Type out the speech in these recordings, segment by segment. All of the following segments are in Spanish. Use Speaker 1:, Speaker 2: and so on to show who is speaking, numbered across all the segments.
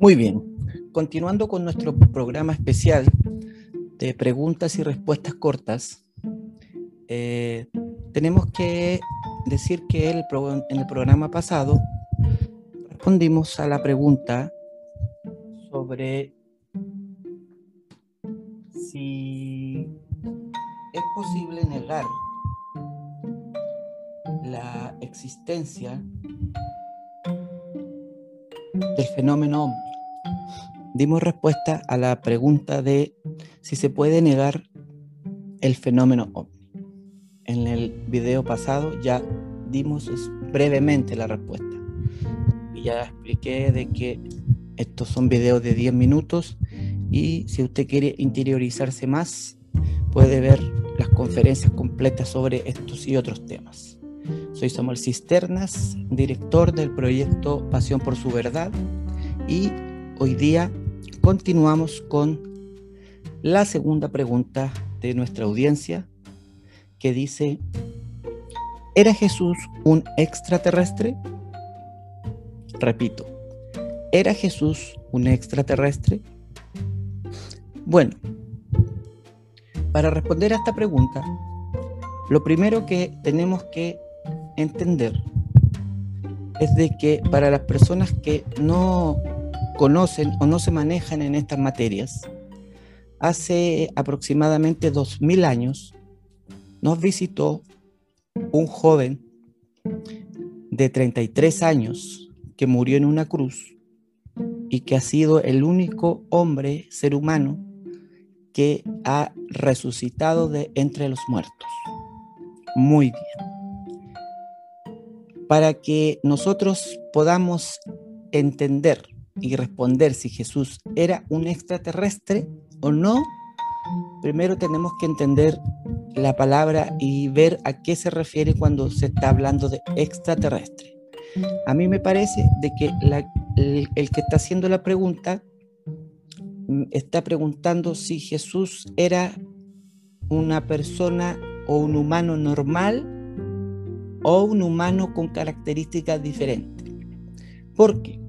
Speaker 1: Muy bien, continuando con nuestro programa especial de preguntas y respuestas cortas, eh, tenemos que decir que el en el programa pasado respondimos a la pregunta sobre si es posible negar la existencia del fenómeno. Dimos respuesta a la pregunta de si se puede negar el fenómeno ovni. En el video pasado ya dimos brevemente la respuesta. Y ya expliqué de que estos son videos de 10 minutos y si usted quiere interiorizarse más, puede ver las conferencias completas sobre estos y otros temas. Soy Samuel Cisternas, director del proyecto Pasión por su Verdad y hoy día continuamos con la segunda pregunta de nuestra audiencia que dice, ¿era Jesús un extraterrestre? Repito, ¿era Jesús un extraterrestre? Bueno, para responder a esta pregunta, lo primero que tenemos que entender es de que para las personas que no conocen o no se manejan en estas materias, hace aproximadamente 2000 años nos visitó un joven de 33 años que murió en una cruz y que ha sido el único hombre, ser humano, que ha resucitado de entre los muertos. Muy bien para que nosotros podamos entender y responder si Jesús era un extraterrestre o no, primero tenemos que entender la palabra y ver a qué se refiere cuando se está hablando de extraterrestre. A mí me parece de que el, el que está haciendo la pregunta mm, está preguntando si Jesús era una persona o un humano normal o un humano con características diferentes. Porque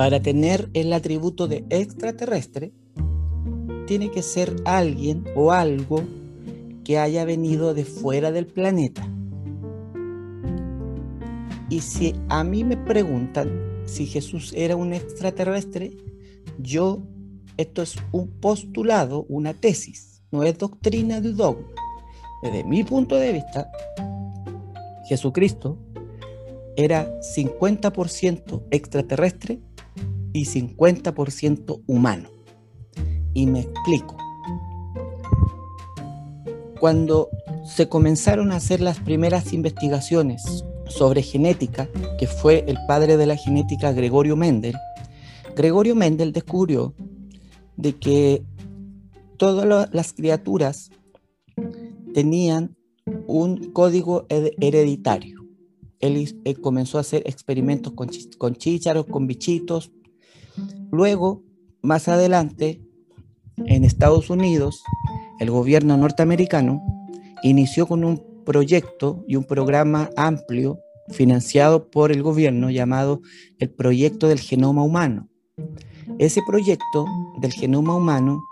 Speaker 1: para tener el atributo de extraterrestre, tiene que ser alguien o algo que haya venido de fuera del planeta. Y si a mí me preguntan si Jesús era un extraterrestre, yo, esto es un postulado, una tesis, no es doctrina de dogma. Desde mi punto de vista, Jesucristo era 50% extraterrestre y 50% humano. Y me explico. Cuando se comenzaron a hacer las primeras investigaciones sobre genética, que fue el padre de la genética Gregorio Mendel, Gregorio Mendel descubrió de que todas las criaturas tenían un código hereditario. Él, comenzó a hacer experimentos con, con chícharos, con bichitos. Luego, más adelante, en Estados Unidos, el gobierno norteamericano inició con un proyecto y un programa amplio financiado por el gobierno llamado el Proyecto del Genoma Humano. Ese proyecto del genoma humano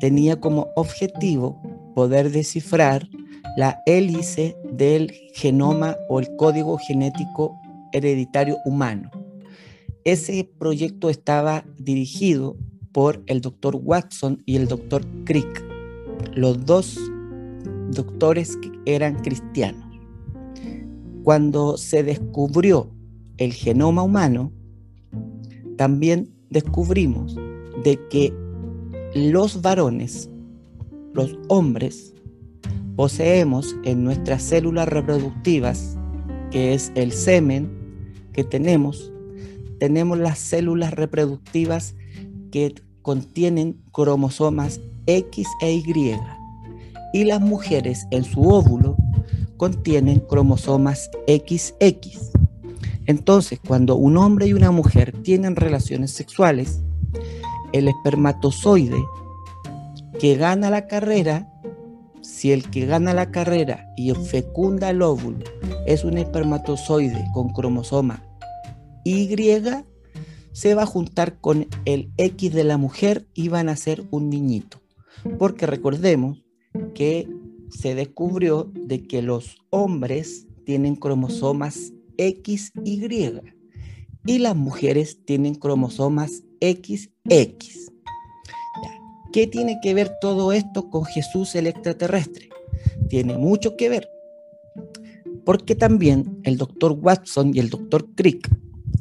Speaker 1: tenía como objetivo poder descifrar la hélice del genoma o el código genético hereditario humano. Ese proyecto estaba dirigido por el doctor Watson y el doctor Crick, los dos doctores que eran cristianos. Cuando se descubrió el genoma humano, también descubrimos de que los varones, los hombres, poseemos en nuestras células reproductivas, que es el semen que tenemos, tenemos las células reproductivas que contienen cromosomas X e Y. Y las mujeres en su óvulo contienen cromosomas XX. Entonces, cuando un hombre y una mujer tienen relaciones sexuales, el espermatozoide que gana la carrera si el que gana la carrera y fecunda el óvulo es un espermatozoide con cromosoma Y, se va a juntar con el X de la mujer y van a ser un niñito. Porque recordemos que se descubrió de que los hombres tienen cromosomas XY y las mujeres tienen cromosomas XX. ¿Qué tiene que ver todo esto con Jesús el extraterrestre? Tiene mucho que ver, porque también el doctor Watson y el doctor Crick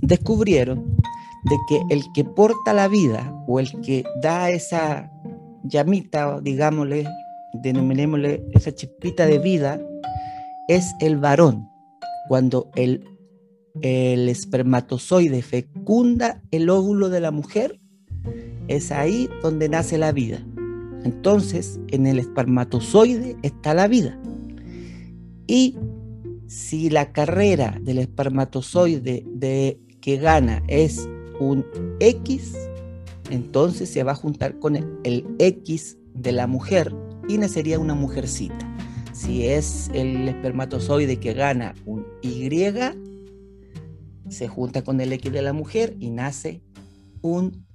Speaker 1: descubrieron de que el que porta la vida o el que da esa llamita, digámosle, denominémosle esa chispita de vida, es el varón. Cuando el, el espermatozoide fecunda el óvulo de la mujer, es ahí donde nace la vida. Entonces, en el espermatozoide está la vida. Y si la carrera del espermatozoide de, que gana es un X, entonces se va a juntar con el X de la mujer y nacería una mujercita. Si es el espermatozoide que gana un Y, se junta con el X de la mujer y nace un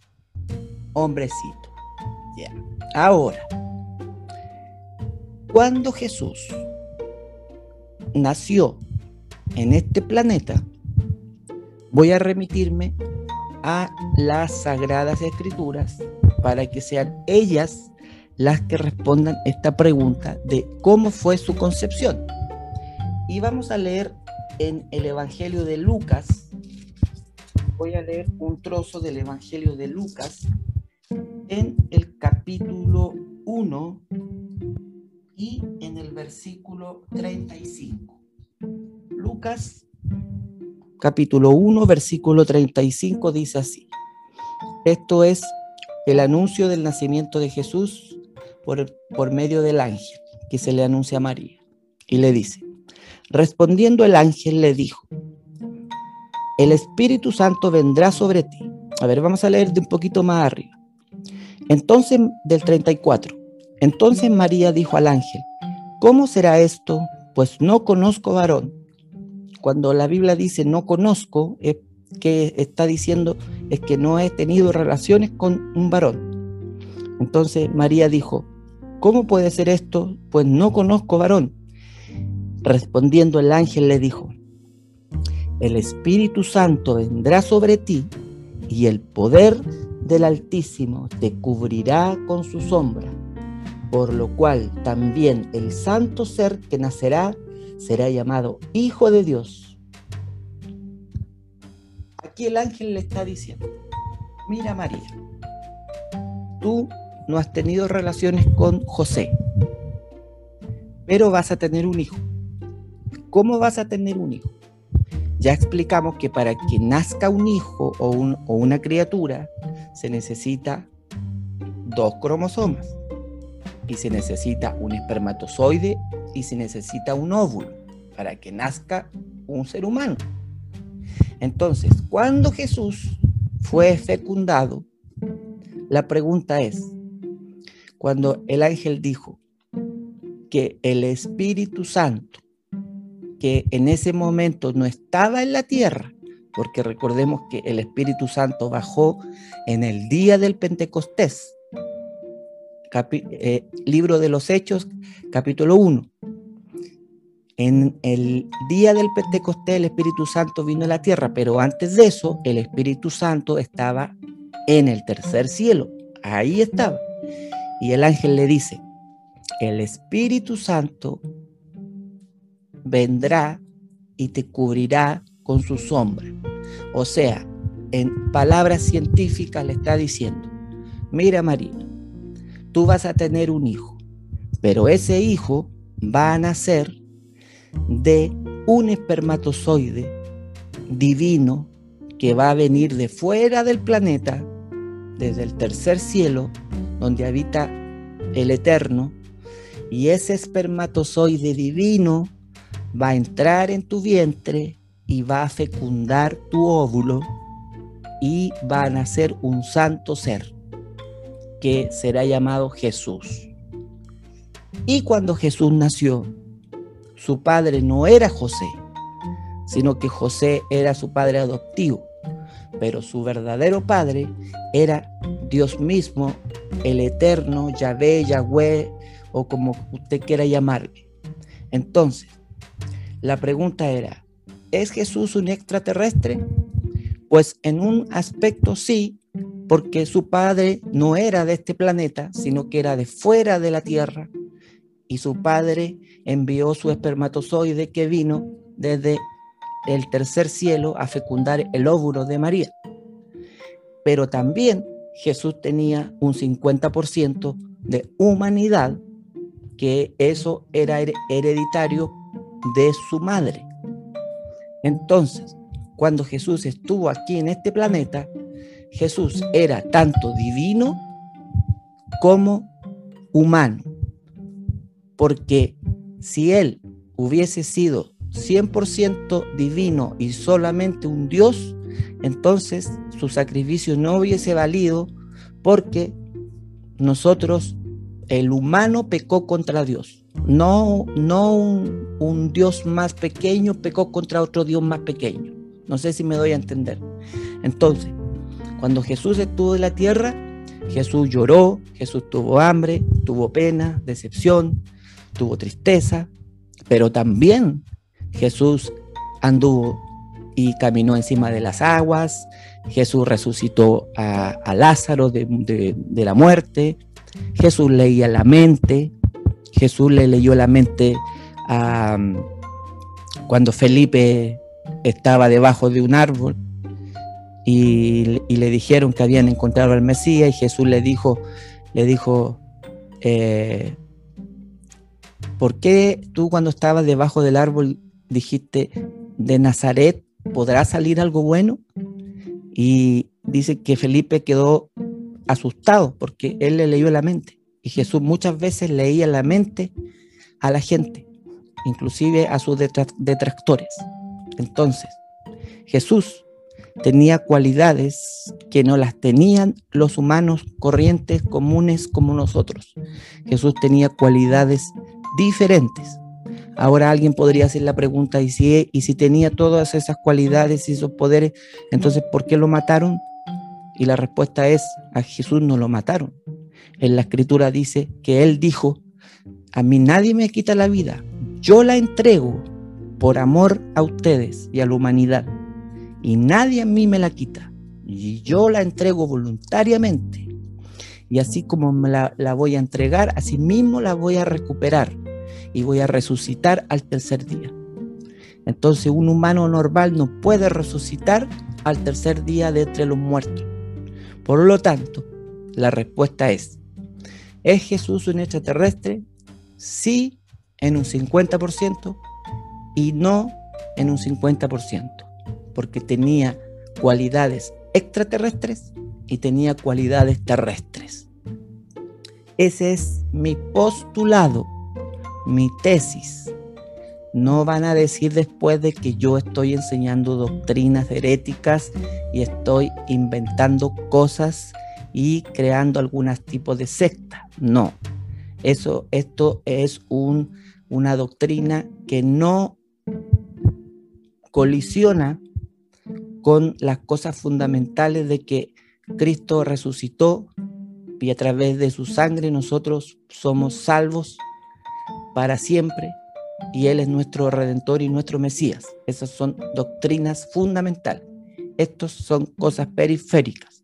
Speaker 1: hombrecito. Ahora, cuando Jesús nació en este planeta, voy a remitirme a las sagradas escrituras para que sean ellas las que respondan esta pregunta de cómo fue su concepción. Y vamos a leer en el Evangelio de Lucas, voy a leer un trozo del Evangelio de Lucas, en el capítulo 1 y en el versículo 35. Lucas capítulo 1, versículo 35 dice así. Esto es el anuncio del nacimiento de Jesús por, por medio del ángel que se le anuncia a María. Y le dice, respondiendo el ángel le dijo, el Espíritu Santo vendrá sobre ti. A ver, vamos a leer de un poquito más arriba. Entonces, del 34. Entonces María dijo al ángel, ¿cómo será esto? Pues no conozco varón. Cuando la Biblia dice no conozco, es que está diciendo es que no he tenido relaciones con un varón. Entonces María dijo, ¿cómo puede ser esto? Pues no conozco varón. Respondiendo el ángel le dijo, el Espíritu Santo vendrá sobre ti y el poder del Altísimo te cubrirá con su sombra, por lo cual también el santo ser que nacerá será llamado Hijo de Dios. Aquí el ángel le está diciendo, mira María, tú no has tenido relaciones con José, pero vas a tener un hijo. ¿Cómo vas a tener un hijo? Ya explicamos que para que nazca un hijo o, o una criatura se necesita dos cromosomas y se necesita un espermatozoide y se necesita un óvulo para que nazca un ser humano. Entonces, cuando Jesús fue fecundado, la pregunta es, cuando el ángel dijo que el Espíritu Santo que en ese momento no estaba en la tierra, porque recordemos que el Espíritu Santo bajó en el día del Pentecostés. Eh, libro de los Hechos, capítulo 1. En el día del Pentecostés el Espíritu Santo vino a la tierra, pero antes de eso el Espíritu Santo estaba en el tercer cielo. Ahí estaba. Y el ángel le dice, el Espíritu Santo vendrá y te cubrirá con su sombra. O sea, en palabras científicas le está diciendo, mira María, tú vas a tener un hijo, pero ese hijo va a nacer de un espermatozoide divino que va a venir de fuera del planeta, desde el tercer cielo, donde habita el Eterno, y ese espermatozoide divino va a entrar en tu vientre y va a fecundar tu óvulo y va a nacer un santo ser que será llamado Jesús. Y cuando Jesús nació, su padre no era José, sino que José era su padre adoptivo. pero su verdadero padre era Dios mismo, el eterno, Yahvé, Yahweh, o como usted quiera llamarle. Entonces, la pregunta era, ¿es Jesús un extraterrestre? Pues en un aspecto sí, porque su padre no era de este planeta, sino que era de fuera de la Tierra, y su padre envió su espermatozoide que vino desde el tercer cielo a fecundar el óvulo de María. Pero también Jesús tenía un 50% de humanidad, que eso era hereditario de su madre. Entonces, cuando Jesús estuvo aquí en este planeta, Jesús era tanto divino como humano. Porque si él hubiese sido 100% divino y solamente un Dios, entonces su sacrificio no hubiese valido porque nosotros, el humano pecó contra Dios. No, no un, un Dios más pequeño pecó contra otro Dios más pequeño. No sé si me doy a entender. Entonces, cuando Jesús estuvo en la tierra, Jesús lloró, Jesús tuvo hambre, tuvo pena, decepción, tuvo tristeza, pero también Jesús anduvo y caminó encima de las aguas, Jesús resucitó a, Lázaro de, la muerte, Jesús leía la mente, Jesús le leyó la mente cuando Felipe estaba debajo de un árbol y, le dijeron que habían encontrado al Mesías y Jesús le dijo, le dijo, eh, ¿por qué tú cuando estabas debajo del árbol dijiste, de Nazaret podrá salir algo bueno? Y dice que Felipe quedó asustado porque él le leyó la mente. Y Jesús muchas veces leía la mente a la gente, inclusive a sus detractores. Entonces, Jesús tenía cualidades que no las tenían los humanos corrientes, comunes como nosotros. Jesús tenía cualidades diferentes. Ahora alguien podría hacer la pregunta, ¿y si, y si tenía todas esas cualidades y esos poderes, entonces ¿por qué lo mataron? Y la respuesta es, a Jesús no lo mataron. En la escritura dice que él dijo, a mí nadie me quita la vida, yo la entrego por amor a ustedes y a la humanidad y nadie a mí me la quita. Y yo la entrego voluntariamente. Y así como me la, la voy a entregar, así mismo la voy a recuperar y voy a resucitar al tercer día. Entonces un humano normal no puede resucitar al tercer día de entre los muertos. Por lo tanto, la respuesta es, ¿es Jesús un extraterrestre? Sí, en un 50% y no en un 50% porque tenía cualidades extraterrestres y tenía cualidades terrestres. Ese es mi postulado, mi tesis. No van a decir después de que yo estoy enseñando doctrinas heréticas y estoy inventando cosas y creando algún tipo de secta. No. Eso, esto es un, una doctrina que no colisiona con las cosas fundamentales de que Cristo resucitó y a través de su sangre nosotros somos salvos para siempre y Él es nuestro redentor y nuestro Mesías. Esas son doctrinas fundamentales. Estos son cosas periféricas.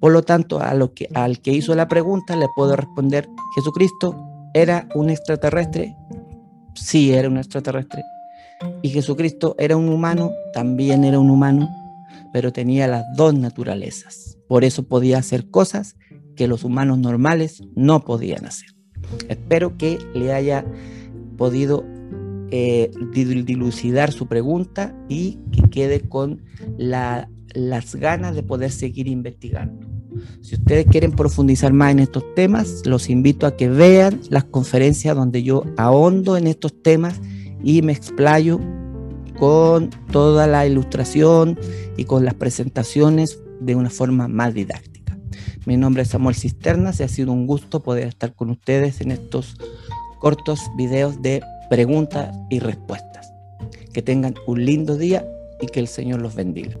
Speaker 1: Por lo tanto, a lo que, al que hizo la pregunta le puedo responder, ¿Jesucristo era un extraterrestre? Sí, era un extraterrestre. ¿Y Jesucristo era un humano? También era un humano pero tenía las dos naturalezas. Por eso podía hacer cosas que los humanos normales no podían hacer. Espero que le haya podido eh, dilucidar su pregunta y que quede con las ganas de poder seguir investigando. Si ustedes quieren profundizar más en estos temas, los invito a que vean las conferencias donde yo ahondo en estos temas y me explayo con toda la ilustración y con las presentaciones de una forma más didáctica. Mi nombre es Samuel Cisternas y ha sido un gusto poder estar con ustedes en estos cortos videos de preguntas y respuestas. Que tengan un lindo día y que el Señor los bendiga.